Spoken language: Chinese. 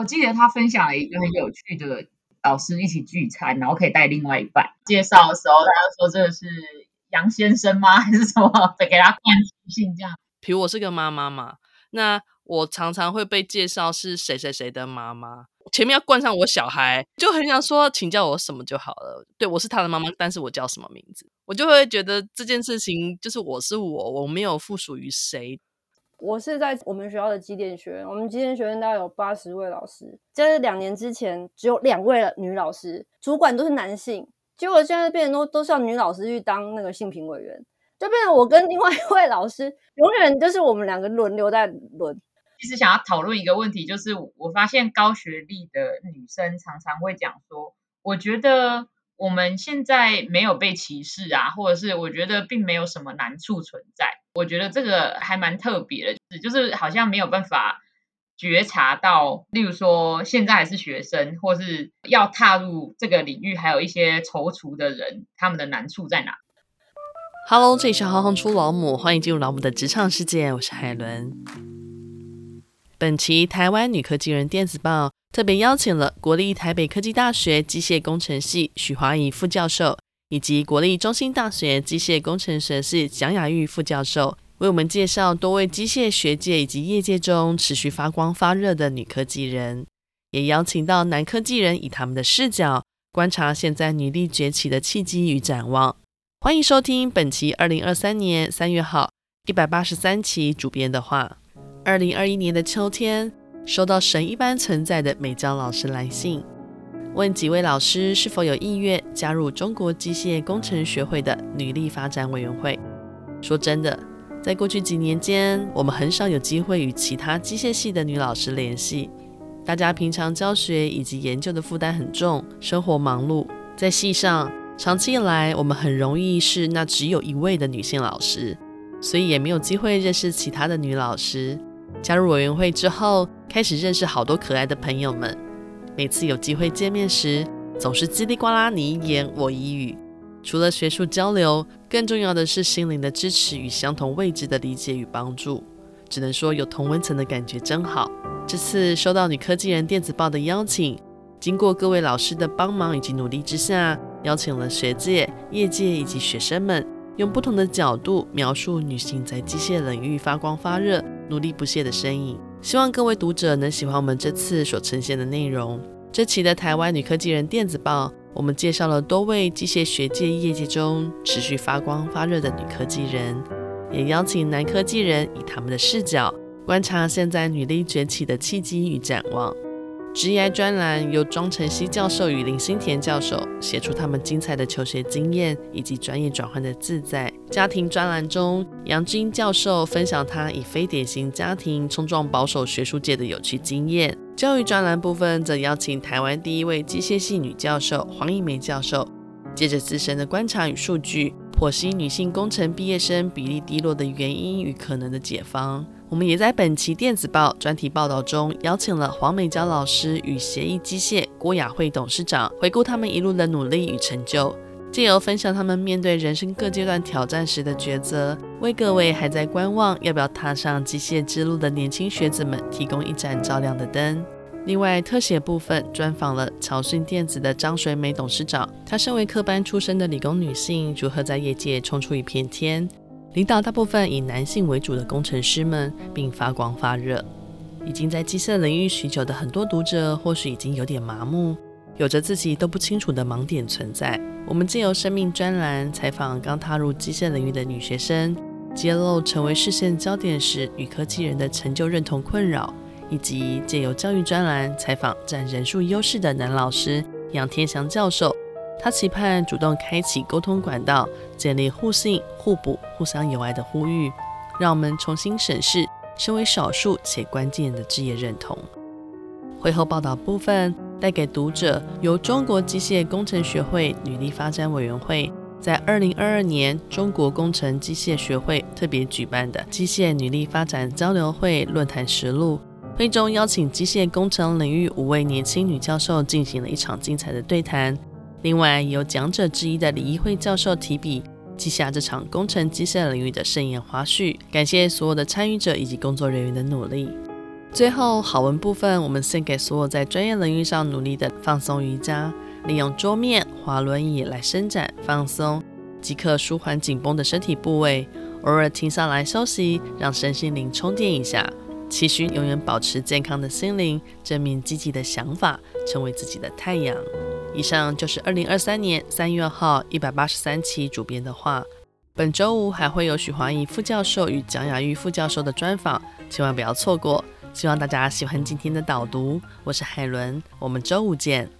我记得他分享了一个很有趣的老师一起聚餐，然后可以带另外一半。介绍的时候，他就说这个是杨先生吗？还是什么？得给他冠姓这样。比如我是个妈妈嘛，那我常常会被介绍是谁谁谁的妈妈，前面要冠上我小孩，就很想说，请叫我什么就好了。对，我是他的妈妈，但是我叫什么名字，我就会觉得这件事情就是我是我，我没有附属于谁。我是在我们学校的机电学院，我们机电学院大概有八十位老师，在两年之前只有两位女老师，主管都是男性，结果现在变成都都是要女老师去当那个性平委员，就变成我跟另外一位老师永远就是我们两个轮流在轮。其实想要讨论一个问题，就是我发现高学历的女生常常会讲说，我觉得。我们现在没有被歧视啊，或者是我觉得并没有什么难处存在。我觉得这个还蛮特别的，就是好像没有办法觉察到，例如说现在还是学生，或是要踏入这个领域，还有一些踌躇的人，他们的难处在哪？Hello，这里是行行出老母，欢迎进入老母的职场世界，我是海伦。本期台湾女科技人电子报。特别邀请了国立台北科技大学机械工程系许华仪副教授，以及国立中兴大学机械工程学系蒋雅玉副教授，为我们介绍多位机械学界以及业界中持续发光发热的女科技人，也邀请到男科技人以他们的视角观察现在女力崛起的契机与展望。欢迎收听本期二零二三年三月号一百八十三期主编的话。二零二一年的秋天。收到神一般存在的美娇老师来信，问几位老师是否有意愿加入中国机械工程学会的女力发展委员会。说真的，在过去几年间，我们很少有机会与其他机械系的女老师联系。大家平常教学以及研究的负担很重，生活忙碌，在系上长期以来，我们很容易是那只有一位的女性老师，所以也没有机会认识其他的女老师。加入委员会之后，开始认识好多可爱的朋友们。每次有机会见面时，总是叽里呱啦你一言我一语。除了学术交流，更重要的是心灵的支持与相同位置的理解与帮助。只能说有同温层的感觉真好。这次收到女科技人电子报的邀请，经过各位老师的帮忙以及努力之下，邀请了学界、业界以及学生们，用不同的角度描述女性在机械领域发光发热。努力不懈的身影，希望各位读者能喜欢我们这次所呈现的内容。这期的台湾女科技人电子报，我们介绍了多位机械学界业界中持续发光发热的女科技人，也邀请男科技人以他们的视角观察现在女力崛起的契机与展望。职涯专栏由庄晨曦教授与林新田教授写出他们精彩的求学经验以及专业转换的自在。家庭专栏中，杨志英教授分享他以非典型家庭冲撞保守学术界的有趣经验。教育专栏部分则邀请台湾第一位机械系女教授黄怡梅教授，借着自身的观察与数据，剖析女性工程毕业生比例低落的原因与可能的解方。我们也在本期电子报专题报道中，邀请了黄美娇老师与协议机械郭雅慧董事长，回顾他们一路的努力与成就，借由分享他们面对人生各阶段挑战时的抉择，为各位还在观望要不要踏上机械之路的年轻学子们提供一盏照亮的灯。另外，特写部分专访了侨讯电子的张水美董事长，她身为科班出身的理工女性，如何在业界冲出一片天？领导大部分以男性为主的工程师们，并发光发热。已经在机械领域许久的很多读者，或许已经有点麻木，有着自己都不清楚的盲点存在。我们借由生命专栏采访刚踏入机械领域的女学生，揭露成为视线焦点时女科技人的成就认同困扰，以及借由教育专栏采访占人数优势的男老师杨天祥教授。他期盼主动开启沟通管道，建立互信、互补、互相友爱的呼吁，让我们重新审视身为少数且关键的职业认同。会后报道部分带给读者由中国机械工程学会女力发展委员会在二零二二年中国工程机械学会特别举办的机械女力发展交流会论坛实录。会中邀请机械工程领域五位年轻女教授进行了一场精彩的对谈。另外，由讲者之一的李一慧教授提笔记下这场工程机械领域的盛宴花絮，感谢所有的参与者以及工作人员的努力。最后好文部分，我们献给所有在专业领域上努力的放松瑜伽，利用桌面、滑轮椅来伸展放松，即可舒缓紧绷的身体部位。偶尔停下来休息，让身心灵充电一下。期许永远保持健康的心灵，正面积极的想法，成为自己的太阳。以上就是二零二三年三月号一百八十三期主编的话。本周五还会有许华义副教授与蒋雅玉副教授的专访，千万不要错过。希望大家喜欢今天的导读，我是海伦，我们周五见。